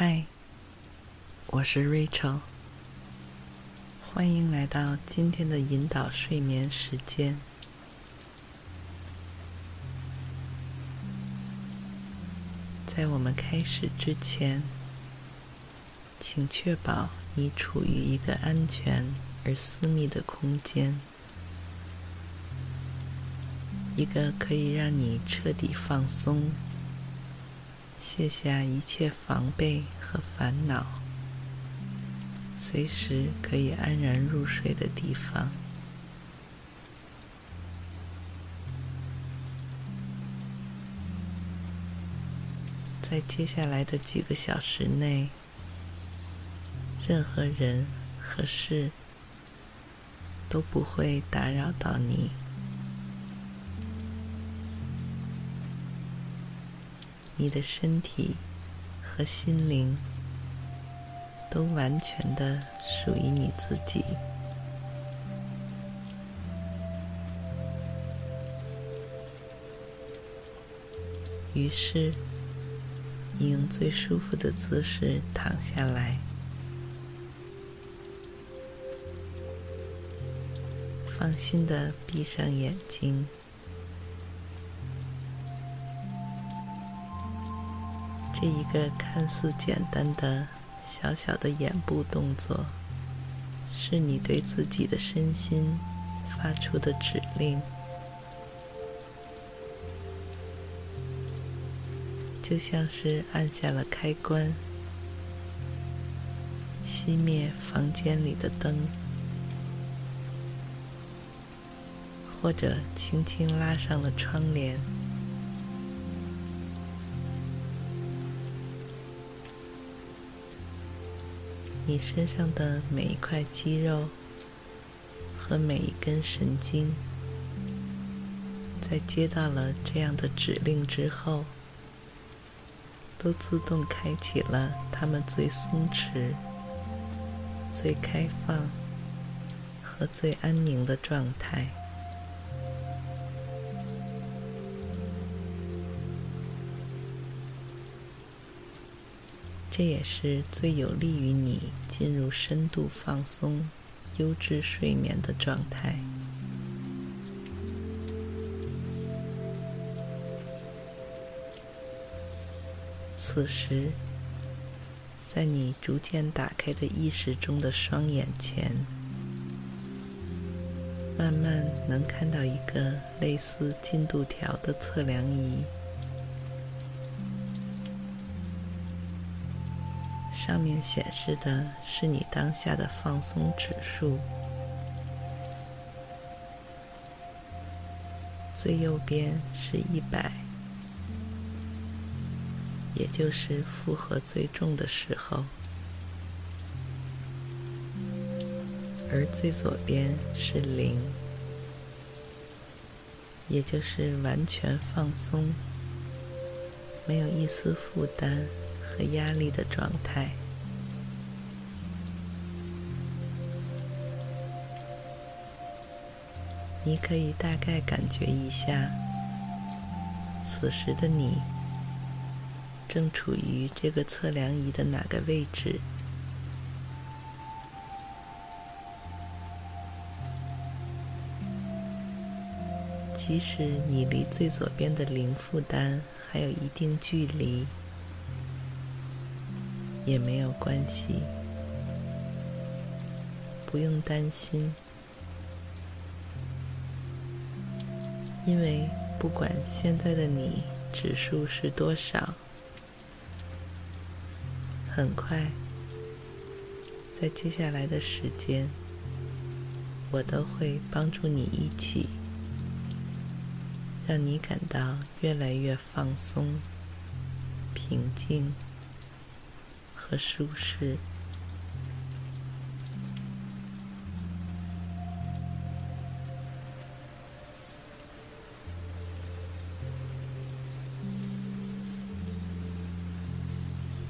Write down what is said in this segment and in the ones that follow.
嗨，我是 Rachel，欢迎来到今天的引导睡眠时间。在我们开始之前，请确保你处于一个安全而私密的空间，一个可以让你彻底放松。卸下一切防备和烦恼，随时可以安然入睡的地方。在接下来的几个小时内，任何人和事都不会打扰到你。你的身体和心灵都完全的属于你自己。于是，你用最舒服的姿势躺下来，放心的闭上眼睛。这一个看似简单的小小的眼部动作，是你对自己的身心发出的指令，就像是按下了开关，熄灭房间里的灯，或者轻轻拉上了窗帘。你身上的每一块肌肉和每一根神经，在接到了这样的指令之后，都自动开启了他们最松弛、最开放和最安宁的状态。这也是最有利于你进入深度放松、优质睡眠的状态。此时，在你逐渐打开的意识中的双眼前，慢慢能看到一个类似进度条的测量仪。上面显示的是你当下的放松指数，最右边是一百，也就是负荷最重的时候，而最左边是零，也就是完全放松，没有一丝负担。和压力的状态，你可以大概感觉一下，此时的你正处于这个测量仪的哪个位置？即使你离最左边的零负担还有一定距离。也没有关系，不用担心，因为不管现在的你指数是多少，很快，在接下来的时间，我都会帮助你一起让你感到越来越放松、平静。和舒适。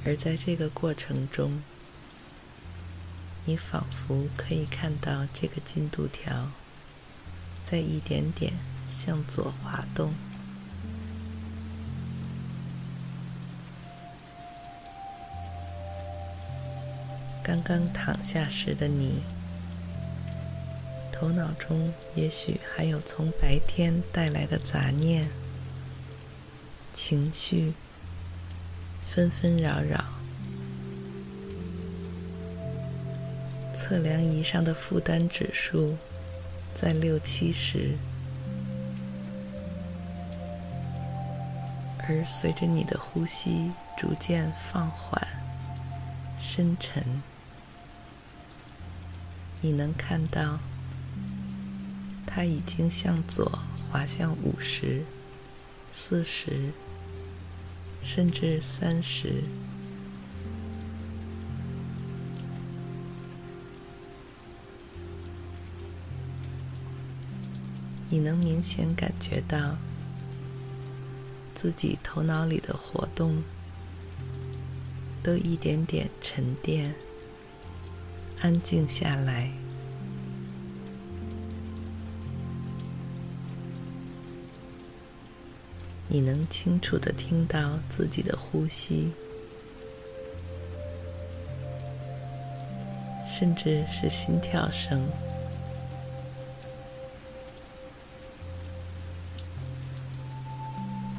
而在这个过程中，你仿佛可以看到这个进度条在一点点向左滑动。刚刚躺下时的你，头脑中也许还有从白天带来的杂念、情绪。纷纷扰扰，测量仪上的负担指数在六七十，而随着你的呼吸逐渐放缓、深沉，你能看到它已经向左滑向五十、四十。甚至三十，你能明显感觉到自己头脑里的活动都一点点沉淀、安静下来。你能清楚地听到自己的呼吸，甚至是心跳声。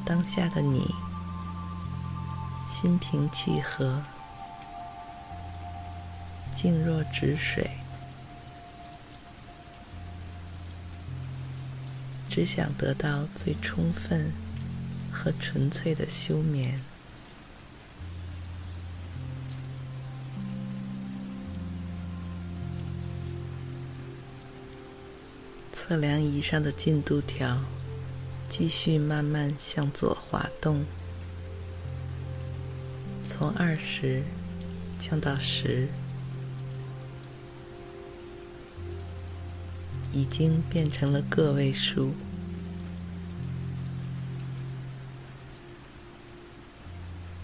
当下的你，心平气和，静若止水，只想得到最充分。和纯粹的休眠。测量仪上的进度条继续慢慢向左滑动，从二十降到十，已经变成了个位数。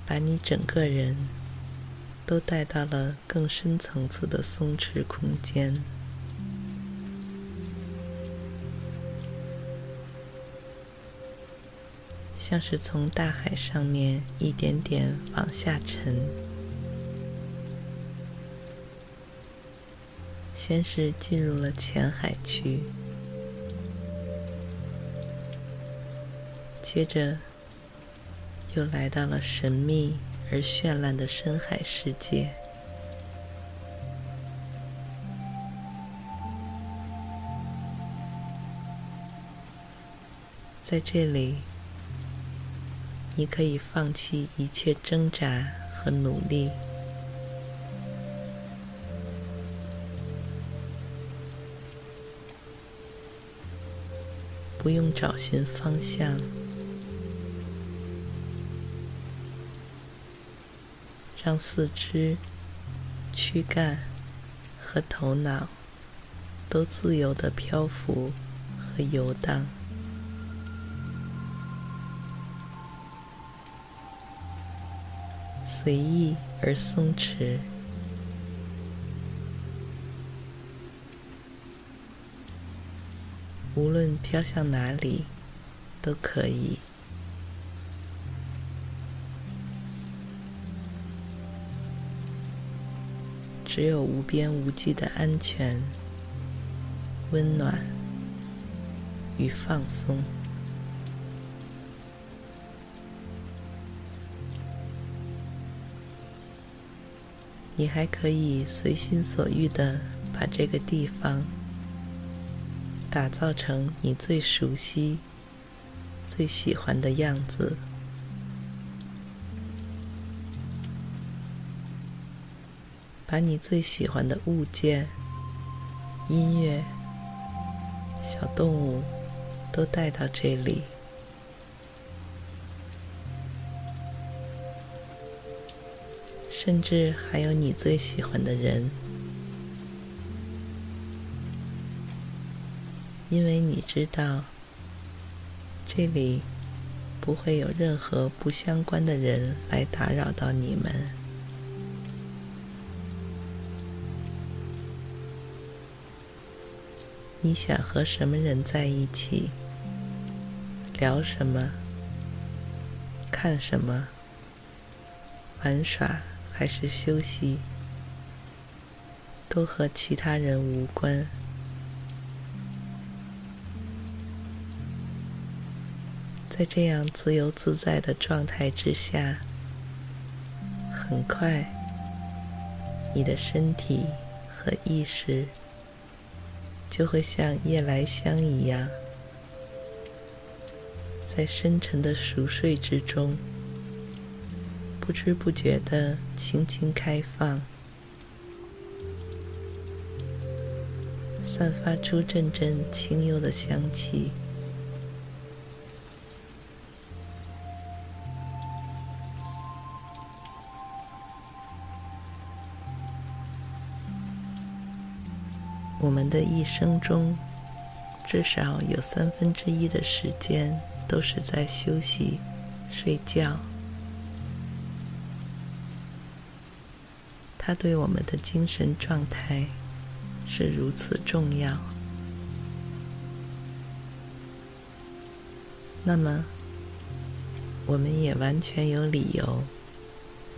把你整个人都带到了更深层次的松弛空间，像是从大海上面一点点往下沉。先是进入了浅海区，接着。又来到了神秘而绚烂的深海世界，在这里，你可以放弃一切挣扎和努力，不用找寻方向。让四肢、躯干和头脑都自由地漂浮和游荡，随意而松弛，无论飘向哪里都可以。只有无边无际的安全、温暖与放松。你还可以随心所欲的把这个地方打造成你最熟悉最喜欢的样子。把你最喜欢的物件音乐小动物都带到这里。甚至还有你最喜欢的人。因为你知道，这里不会有任何不相关的人来打扰到你们。你想和什么人在一起？聊什么？看什么？玩耍？还是休息，都和其他人无关。在这样自由自在的状态之下，很快，你的身体和意识就会像夜来香一样，在深沉的熟睡之中。不知不觉的轻轻开放，散发出阵阵清幽的香气。我们的一生中，至少有三分之一的时间都是在休息、睡觉。它对我们的精神状态是如此重要。那么，我们也完全有理由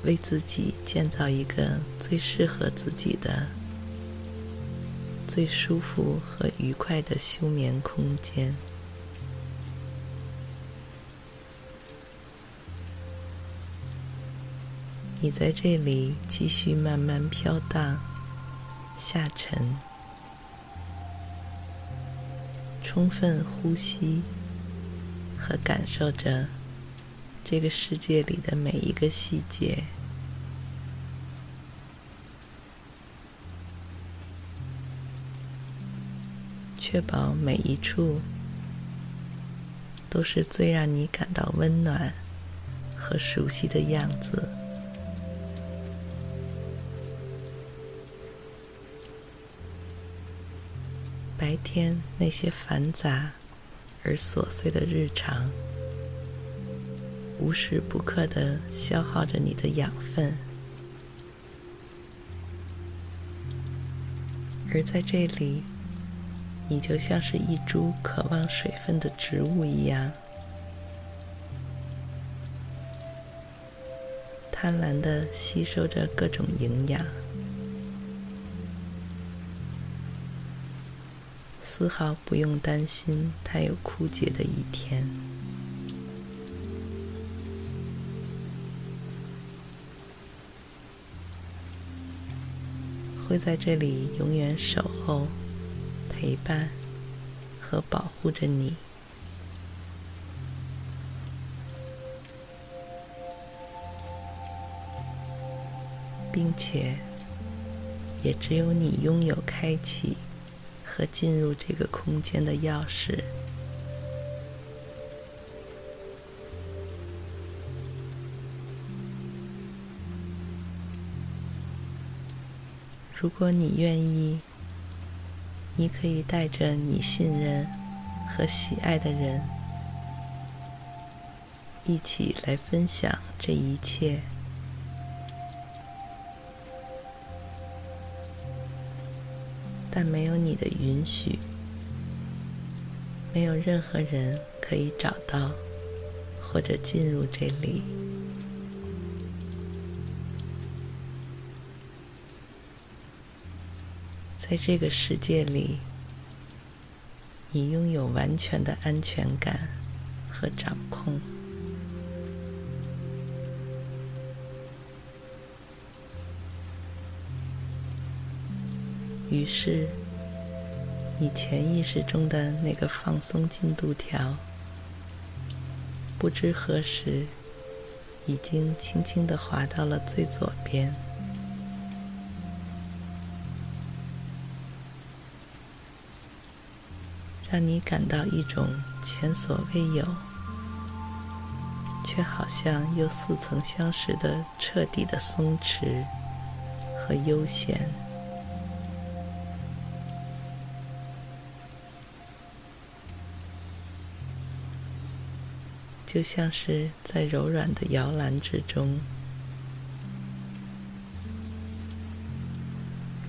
为自己建造一个最适合自己的、最舒服和愉快的休眠空间。你在这里继续慢慢飘荡、下沉，充分呼吸和感受着这个世界里的每一个细节，确保每一处都是最让你感到温暖和熟悉的样子。白天那些繁杂而琐碎的日常，无时不刻的消耗着你的养分，而在这里，你就像是一株渴望水分的植物一样，贪婪地吸收着各种营养。丝毫不用担心它有枯竭的一天，会在这里永远守候、陪伴和保护着你，并且也只有你拥有开启。和进入这个空间的钥匙。如果你愿意，你可以带着你信任和喜爱的人一起来分享这一切。但没有你的允许，没有任何人可以找到或者进入这里。在这个世界里，你拥有完全的安全感和掌控。于是，你潜意识中的那个放松进度条，不知何时已经轻轻的滑到了最左边，让你感到一种前所未有、却好像又似曾相识的彻底的松弛和悠闲，就像是在柔软的摇篮之中，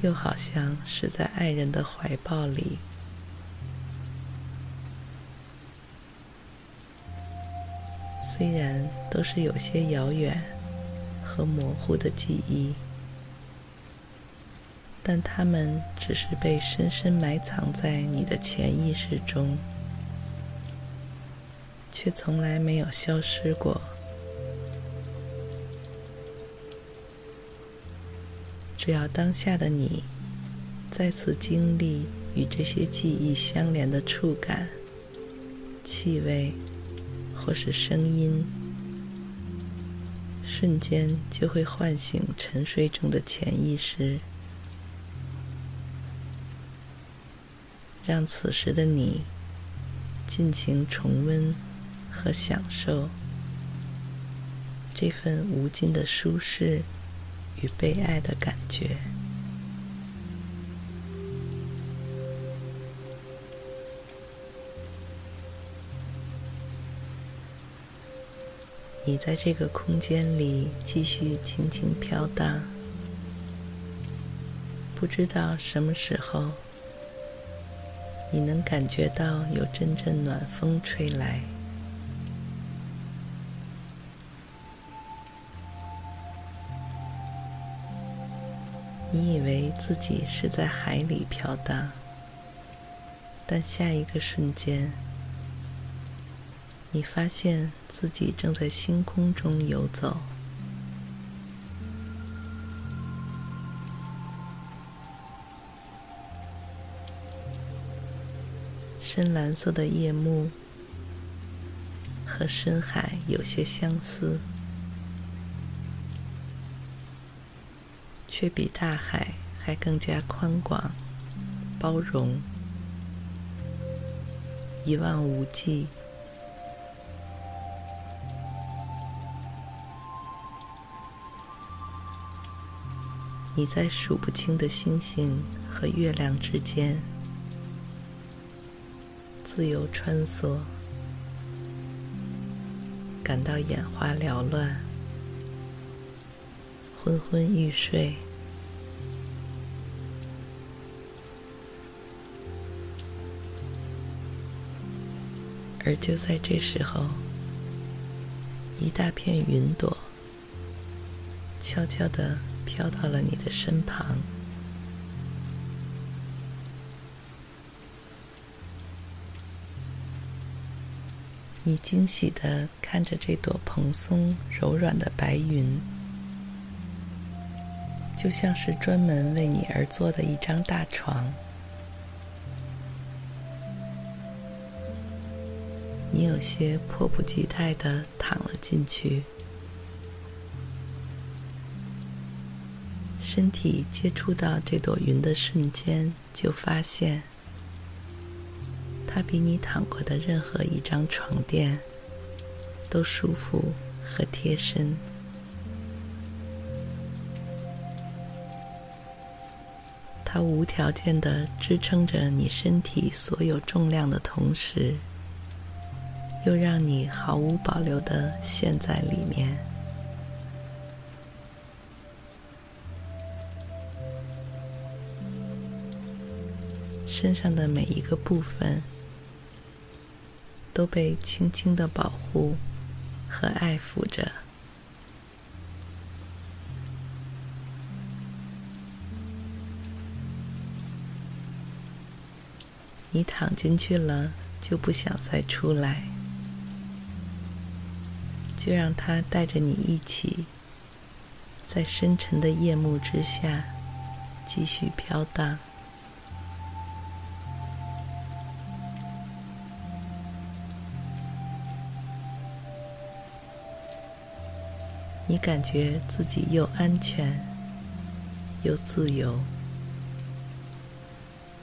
又好像是在爱人的怀抱里。虽然都是有些遥远和模糊的记忆，但它们只是被深深埋藏在你的潜意识中，却从来没有消失过。只要当下的你再次经历与这些记忆相连的触感、气味，或是声音，瞬间就会唤醒沉睡中的潜意识，让此时的你尽情重温和享受这份无尽的舒适与被爱的感觉。你在这个空间里继续轻轻飘荡，不知道什么时候，你能感觉到有阵阵暖风吹来。你以为自己是在海里飘荡，但下一个瞬间，你发现自己正在星空中游走，深蓝色的夜幕和深海有些相似，却比大海还更加宽广、包容、一望无际。你在数不清的星星和月亮之间自由穿梭，感到眼花缭乱，昏昏欲睡。而就在这时候，一大片云朵悄悄地飘到了你的身旁，你惊喜地看着这朵蓬松柔软的白云，就像是专门为你而做的一张大床。你有些迫不及待地躺了进去。身体接触到这朵云的瞬间，就发现它比你躺过的任何一张床垫都舒服和贴身。它无条件的支撑着你身体所有重量的同时，又让你毫无保留的陷在里面。身上的每一个部分都被轻轻的保护和爱抚着。你躺进去了，就不想再出来，就让它带着你一起，在深沉的夜幕之下继续飘荡。你感觉自己又安全又自由。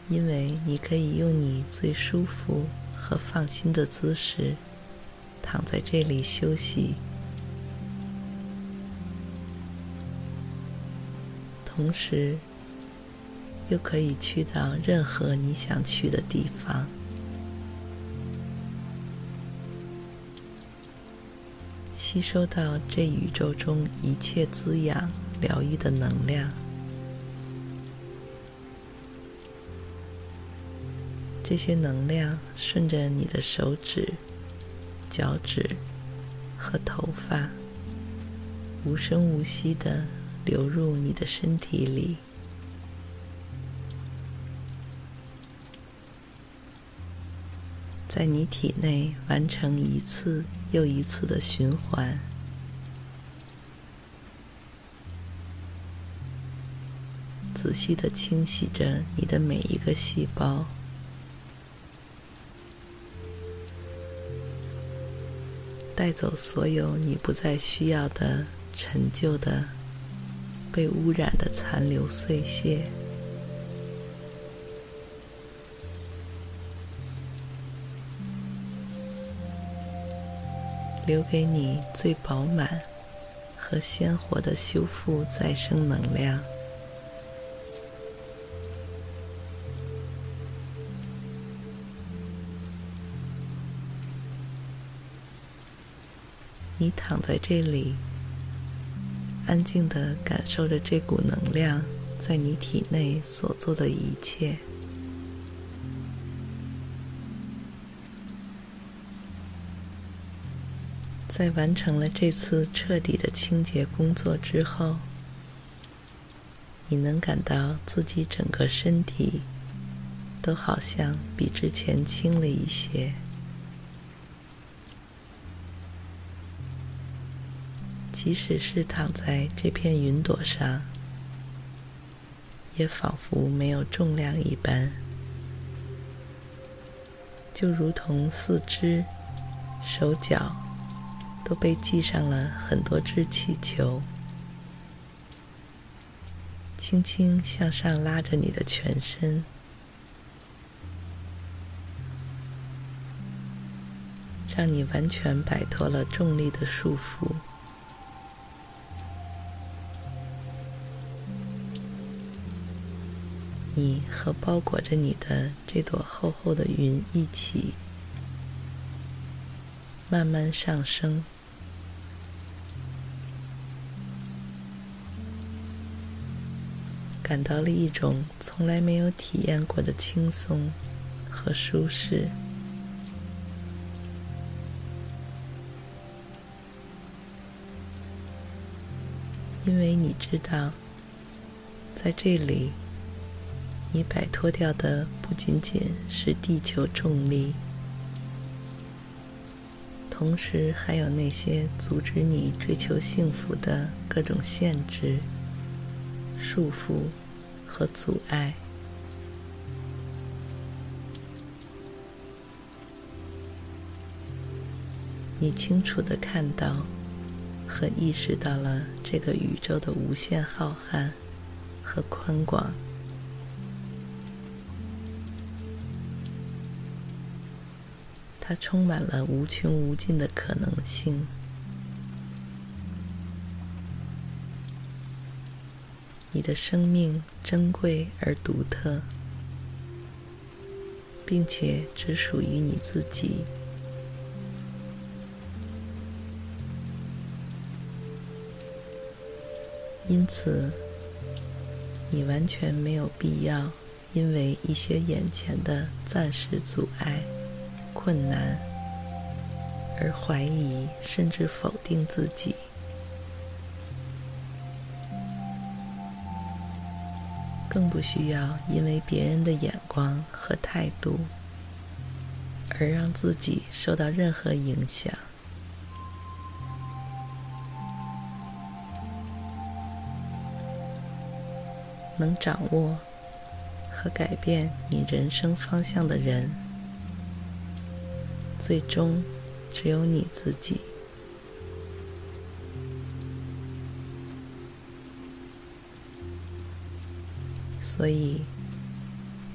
因为你可以用你最舒服和放心的姿势躺在这里休息。同时又可以去到任何你想去的地方。吸收到这宇宙中一切滋养、疗愈的能量，这些能量顺着你的手指、脚趾和头发，无声无息的流入你的身体里，在你体内完成一次又一次的循环，仔细的清洗着你的每一个细胞，带走所有你不再需要的陈旧的、被污染的残留碎屑。留给你最饱满和鲜活的修复再生能量。你躺在这里，安静的感受着这股能量在你体内所做的一切。在完成了这次彻底的清洁工作之后，你能感到自己整个身体都好像比之前轻了一些。即使是躺在这片云朵上，也仿佛没有重量一般，就如同四肢、手脚。都被系上了很多只气球，轻轻向上拉着你的全身，让你完全摆脱了重力的束缚。你和包裹着你的这朵厚厚的云一起，慢慢上升。感到了一种从来没有体验过的轻松和舒适，因为你知道，在这里，你摆脱掉的不仅仅是地球重力，同时还有那些阻止你追求幸福的各种限制。束缚和阻碍，你清楚地看到和意识到了这个宇宙的无限浩瀚和宽广，它充满了无穷无尽的可能性。你的生命珍贵而独特，并且只属于你自己。因此，你完全没有必要因为一些眼前的暂时阻碍、困难而怀疑甚至否定自己。更不需要因为别人的眼光和态度而让自己受到任何影响。能掌握和改变你人生方向的人，最终只有你自己。所以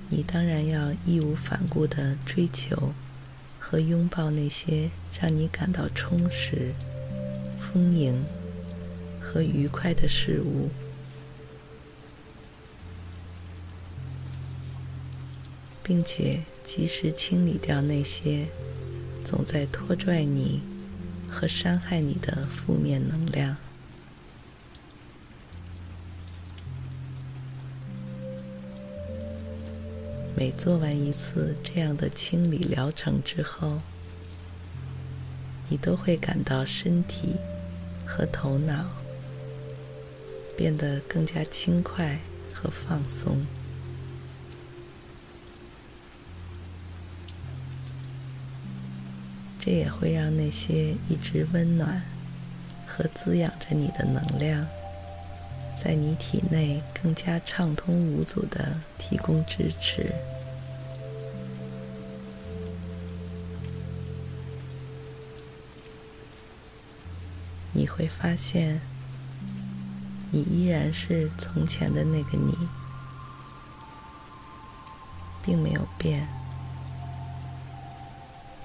你当然要义无反顾的追求和拥抱那些让你感到充实丰盈和愉快的事物。并且及时清理掉那些总在拖拽你和伤害你的负面能量。每做完一次这样的清理疗程之后，你都会感到身体和头脑变得更加轻快和放松。这也会让那些一直温暖和滋养着你的能量，在你体内更加畅通无阻地提供支持。会发现，你依然是从前的那个你，并没有变，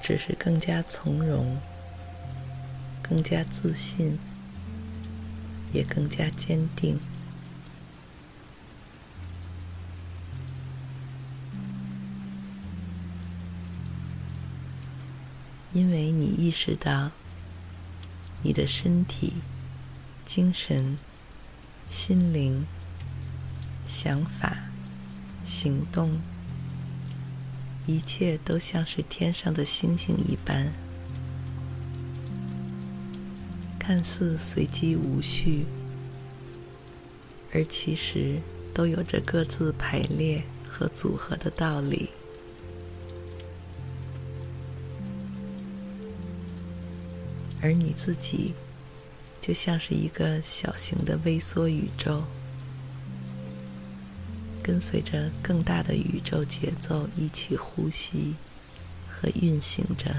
只是更加从容，更加自信，也更加坚定。因为你意识到。你的身体、精神、心灵、想法、行动，一切都像是天上的星星一般，看似随机无序，而其实都有着各自排列和组合的道理。而你自己，就像是一个小型的微缩宇宙，跟随着更大的宇宙节奏一起呼吸和运行着。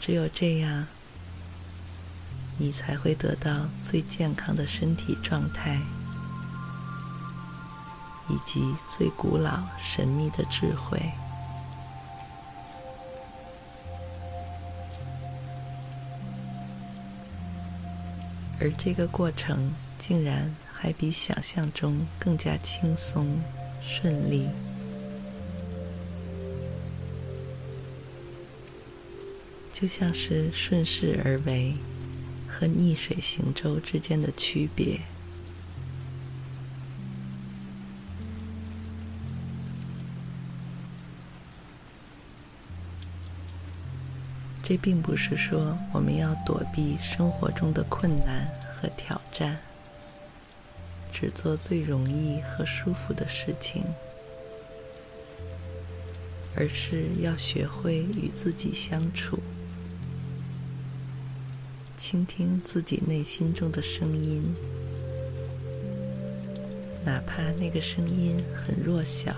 只有这样，你才会得到最健康的身体状态。以及最古老、神秘的智慧，而这个过程竟然还比想象中更加轻松、顺利，就像是顺势而为和逆水行舟之间的区别。这并不是说我们要躲避生活中的困难和挑战，只做最容易和舒服的事情，而是要学会与自己相处，倾听自己内心中的声音，哪怕那个声音很弱小。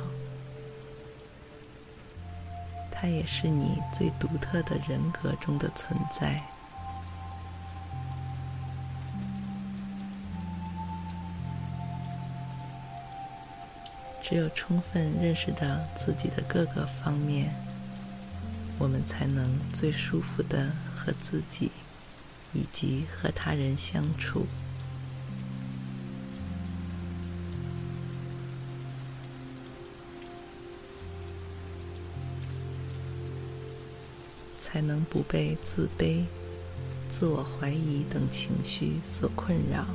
它也是你最独特的人格中的存在。只有充分认识到自己的各个方面，我们才能最舒服地和自己以及和他人相处。才能不被自卑、自我怀疑等情绪所困扰，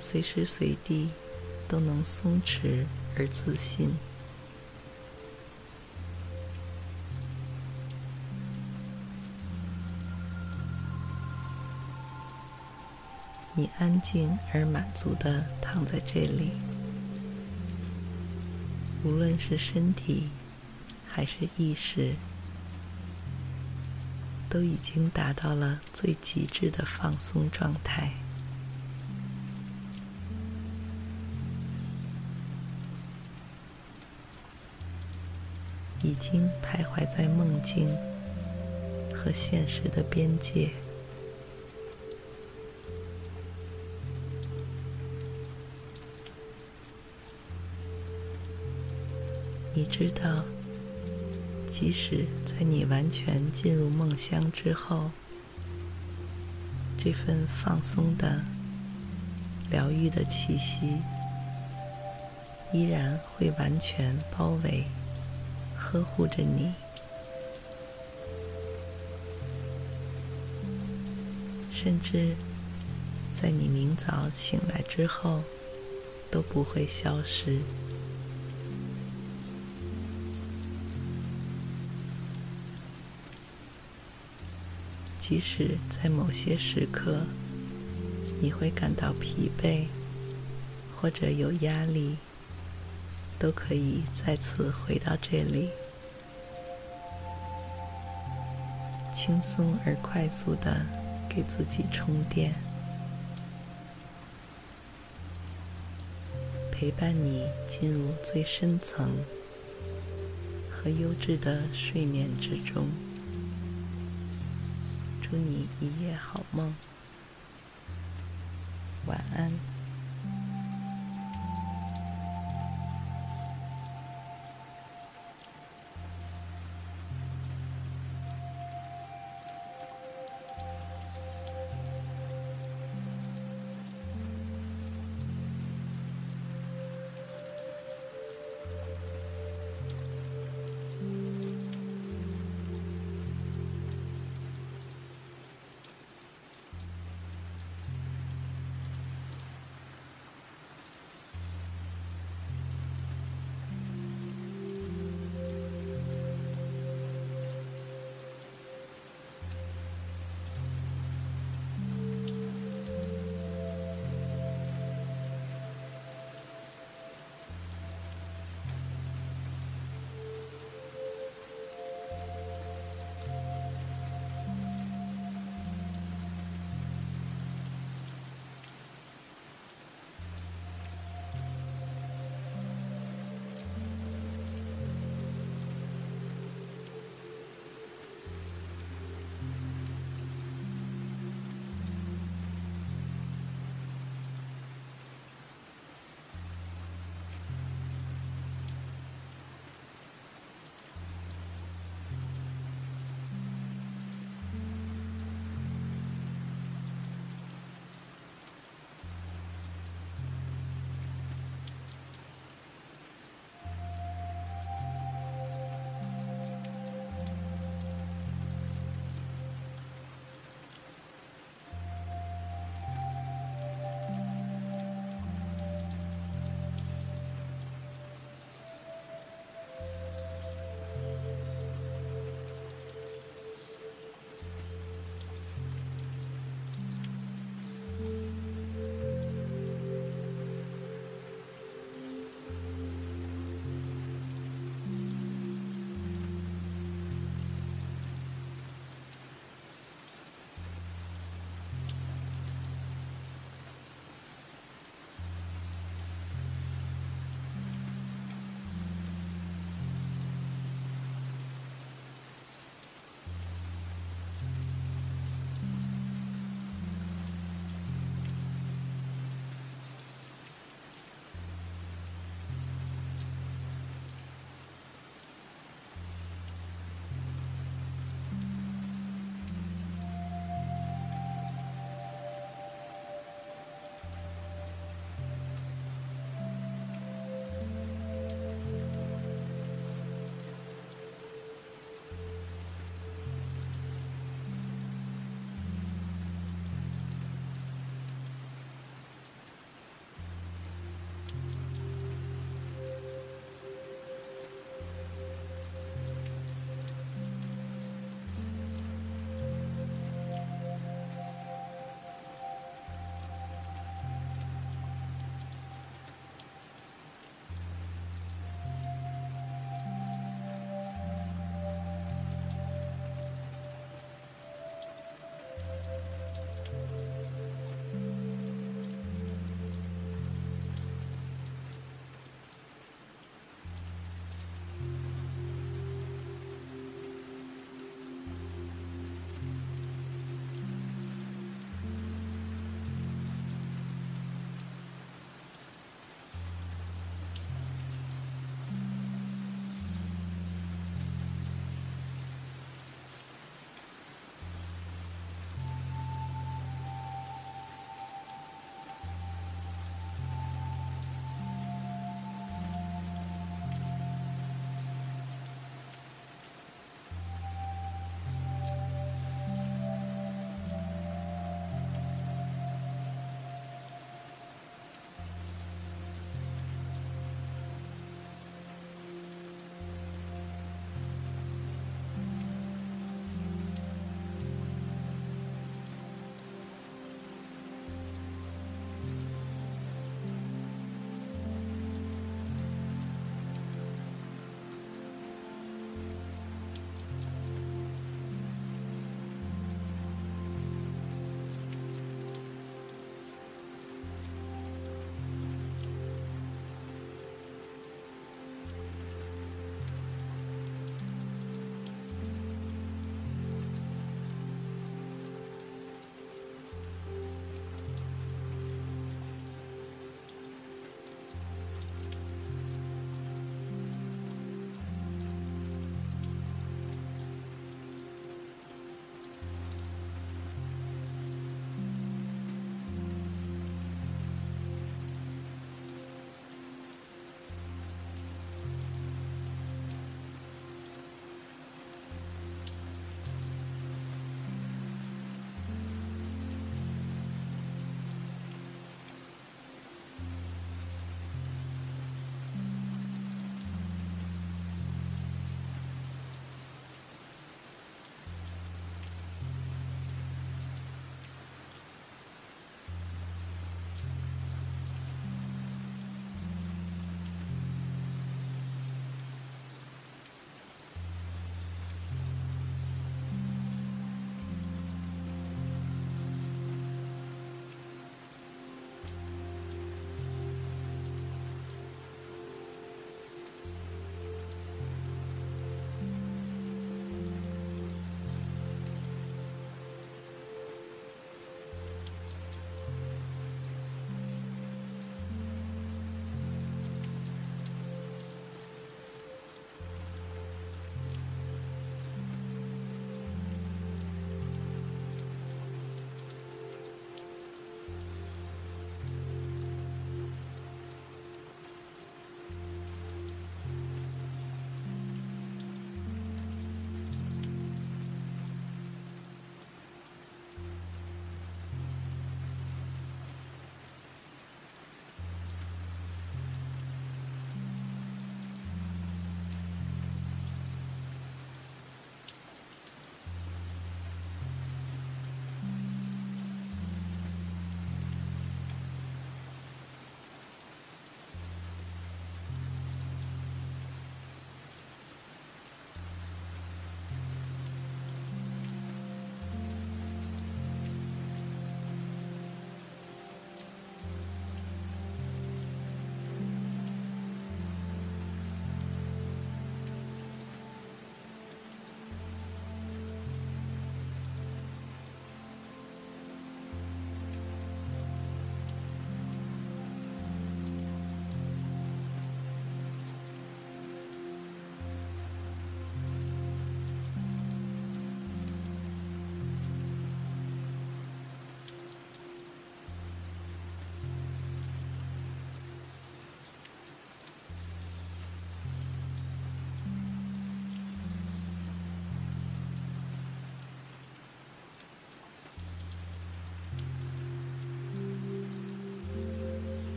随时随地都能松弛而自信。你安静而满足地躺在这里，无论是身体还是意识。都已经达到了最极致的放松状态，已经徘徊在梦境和现实的边界。你知道，即使在你完全进入梦乡之后，这份放松的、疗愈的气息依然会完全包围、呵护着你，甚至在你明早醒来之后都不会消失。即使在某些时刻，你会感到疲惫，或者有压力，都可以再次回到这里，轻松而快速的给自己充电，陪伴你进入最深层和优质的睡眠之中。祝你一夜好梦，